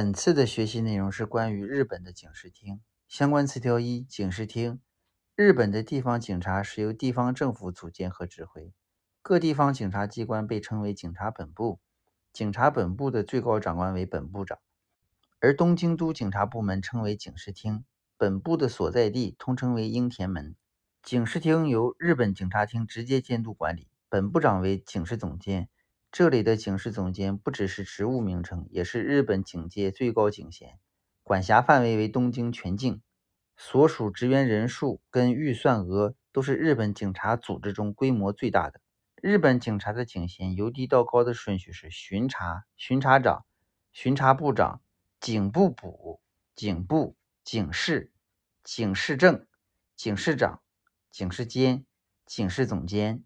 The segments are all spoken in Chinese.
本次的学习内容是关于日本的警视厅相关词条。一、警视厅，日本的地方警察是由地方政府组建和指挥，各地方警察机关被称为警察本部，警察本部的最高长官为本部长，而东京都警察部门称为警视厅本部的所在地，通称为樱田门。警视厅由日本警察厅直接监督管理，本部长为警视总监。这里的警视总监不只是职务名称，也是日本警界最高警衔，管辖范围为东京全境，所属职员人数跟预算额都是日本警察组织中规模最大的。日本警察的警衔由低到高的顺序是：巡查、巡查长、巡查部长、警部补、警部、警视、警视正、警视长、警视监、警视总监。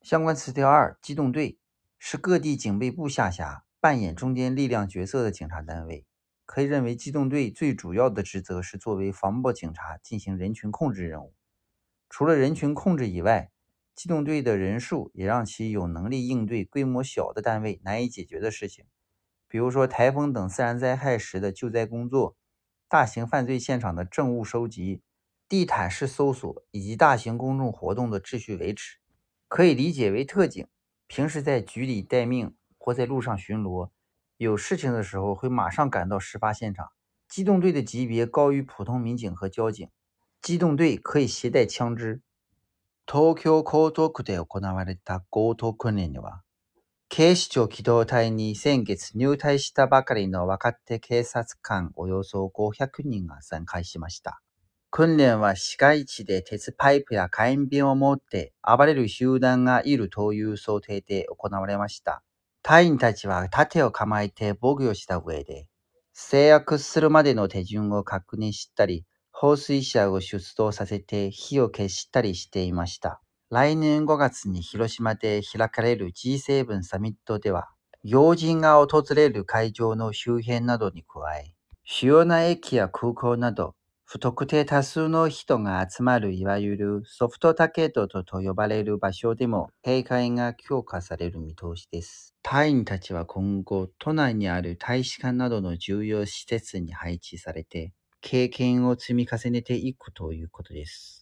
相关词条二：机动队。是各地警备部下辖、扮演中间力量角色的警察单位，可以认为机动队最主要的职责是作为防暴警察进行人群控制任务。除了人群控制以外，机动队的人数也让其有能力应对规模小的单位难以解决的事情，比如说台风等自然灾害时的救灾工作、大型犯罪现场的证物收集、地毯式搜索以及大型公众活动的秩序维持，可以理解为特警。平时在局里待命或在路上巡逻，有事情的时候会马上赶到事发现场。机动队的级别高于普通民警和交警，机动队可以携带枪支。警視庁機動隊に先月入隊したばかりの若手警察官およそ500人が参加しました。訓練は市街地で鉄パイプや火炎瓶を持って暴れる集団がいるという想定で行われました。隊員たちは盾を構えて防御した上で、制圧するまでの手順を確認したり、放水車を出動させて火を消したりしていました。来年5月に広島で開かれる G7 サミットでは、要人が訪れる会場の周辺などに加え、主要な駅や空港など不特定多数の人が集まるいわゆるソフトターットと呼ばれる場所でも警戒が強化される見通しです。隊員たちは今後、都内にある大使館などの重要施設に配置されて、経験を積み重ねていくということです。